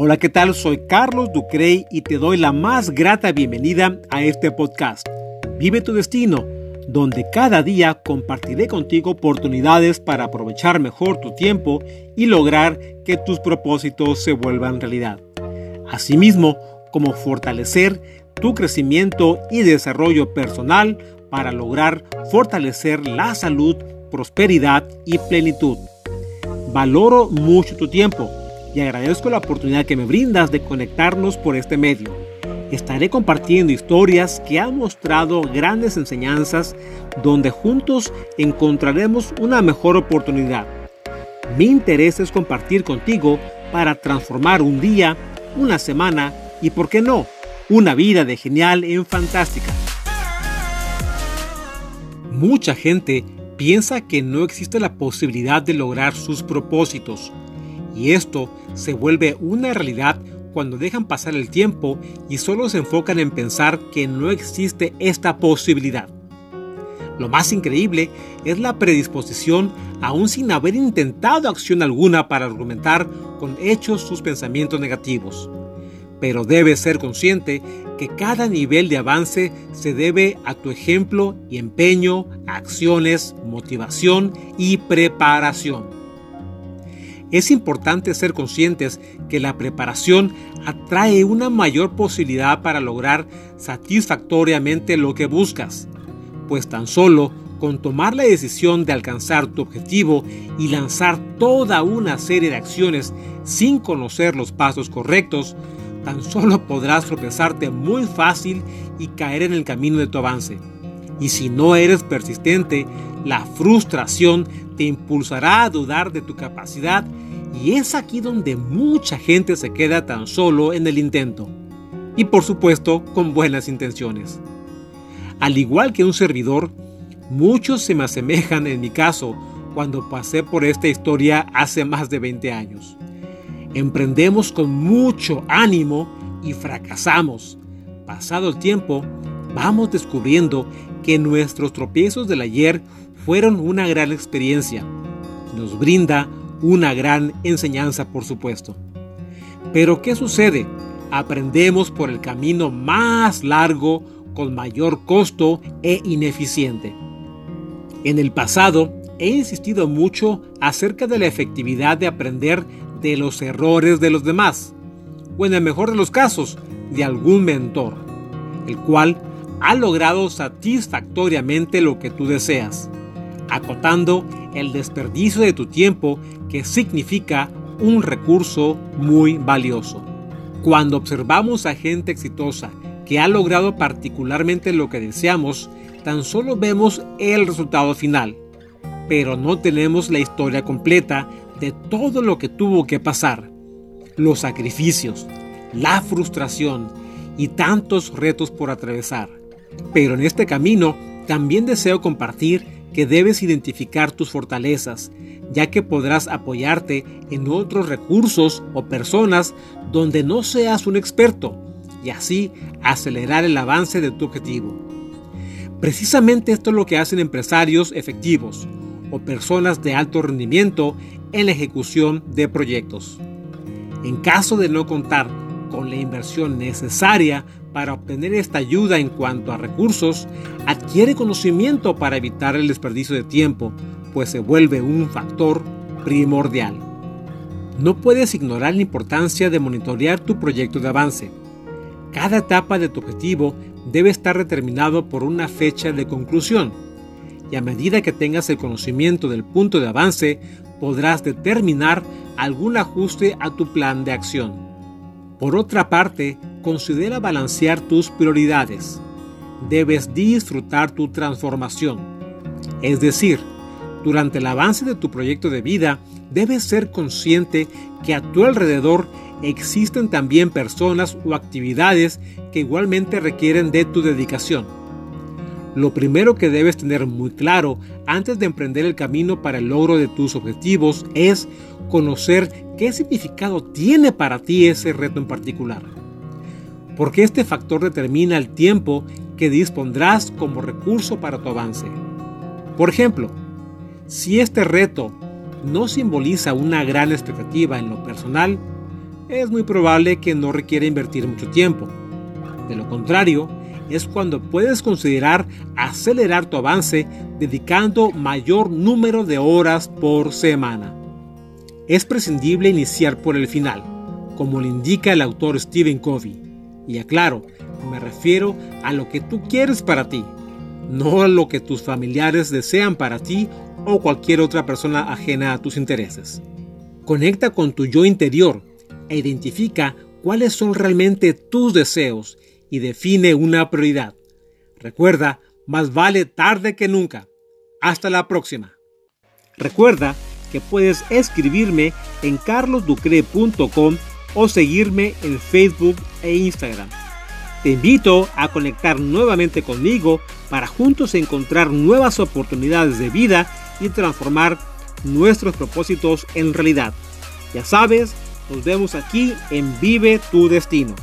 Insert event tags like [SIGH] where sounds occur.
Hola, ¿qué tal? Soy Carlos Ducrey y te doy la más grata bienvenida a este podcast. Vive tu destino, donde cada día compartiré contigo oportunidades para aprovechar mejor tu tiempo y lograr que tus propósitos se vuelvan realidad. Asimismo, como fortalecer tu crecimiento y desarrollo personal para lograr fortalecer la salud, prosperidad y plenitud. Valoro mucho tu tiempo y agradezco la oportunidad que me brindas de conectarnos por este medio. Estaré compartiendo historias que han mostrado grandes enseñanzas donde juntos encontraremos una mejor oportunidad. Mi interés es compartir contigo para transformar un día, una semana y, por qué no, una vida de genial en fantástica. Mucha gente piensa que no existe la posibilidad de lograr sus propósitos y esto se vuelve una realidad cuando dejan pasar el tiempo y solo se enfocan en pensar que no existe esta posibilidad. Lo más increíble es la predisposición aún sin haber intentado acción alguna para argumentar con hechos sus pensamientos negativos. Pero debes ser consciente que cada nivel de avance se debe a tu ejemplo y empeño, acciones, motivación y preparación. Es importante ser conscientes que la preparación atrae una mayor posibilidad para lograr satisfactoriamente lo que buscas, pues tan solo con tomar la decisión de alcanzar tu objetivo y lanzar toda una serie de acciones sin conocer los pasos correctos, tan solo [LAUGHS] podrás tropezarte muy fácil y caer en el camino de tu avance. Y si no eres persistente, la frustración te impulsará a dudar de tu capacidad y es aquí donde mucha gente se queda tan solo en el intento. Y por supuesto con buenas intenciones. Al igual que un servidor, muchos se me asemejan en mi caso cuando pasé por esta historia hace más de 20 años. Emprendemos con mucho ánimo y fracasamos. Pasado el tiempo, vamos descubriendo que nuestros tropiezos del ayer fueron una gran experiencia. Nos brinda una gran enseñanza, por supuesto. Pero ¿qué sucede? Aprendemos por el camino más largo, con mayor costo e ineficiente. En el pasado he insistido mucho acerca de la efectividad de aprender de los errores de los demás, o en el mejor de los casos, de algún mentor, el cual ha logrado satisfactoriamente lo que tú deseas, acotando el desperdicio de tu tiempo que significa un recurso muy valioso. Cuando observamos a gente exitosa que ha logrado particularmente lo que deseamos, tan solo vemos el resultado final, pero no tenemos la historia completa de todo lo que tuvo que pasar, los sacrificios, la frustración y tantos retos por atravesar. Pero en este camino también deseo compartir que debes identificar tus fortalezas, ya que podrás apoyarte en otros recursos o personas donde no seas un experto y así acelerar el avance de tu objetivo. Precisamente esto es lo que hacen empresarios efectivos o personas de alto rendimiento en la ejecución de proyectos. En caso de no contar con la inversión necesaria para obtener esta ayuda en cuanto a recursos, adquiere conocimiento para evitar el desperdicio de tiempo, pues se vuelve un factor primordial. No puedes ignorar la importancia de monitorear tu proyecto de avance. Cada etapa de tu objetivo debe estar determinado por una fecha de conclusión, y a medida que tengas el conocimiento del punto de avance, podrás determinar algún ajuste a tu plan de acción. Por otra parte, considera balancear tus prioridades. Debes disfrutar tu transformación. Es decir, durante el avance de tu proyecto de vida, debes ser consciente que a tu alrededor existen también personas o actividades que igualmente requieren de tu dedicación. Lo primero que debes tener muy claro antes de emprender el camino para el logro de tus objetivos es conocer qué significado tiene para ti ese reto en particular porque este factor determina el tiempo que dispondrás como recurso para tu avance. Por ejemplo, si este reto no simboliza una gran expectativa en lo personal, es muy probable que no requiera invertir mucho tiempo. De lo contrario, es cuando puedes considerar acelerar tu avance dedicando mayor número de horas por semana. Es prescindible iniciar por el final, como le indica el autor Stephen Covey. Y aclaro, me refiero a lo que tú quieres para ti, no a lo que tus familiares desean para ti o cualquier otra persona ajena a tus intereses. Conecta con tu yo interior e identifica cuáles son realmente tus deseos y define una prioridad. Recuerda, más vale tarde que nunca. Hasta la próxima. Recuerda que puedes escribirme en carlosducre.com o seguirme en Facebook e Instagram. Te invito a conectar nuevamente conmigo para juntos encontrar nuevas oportunidades de vida y transformar nuestros propósitos en realidad. Ya sabes, nos vemos aquí en Vive tu Destino.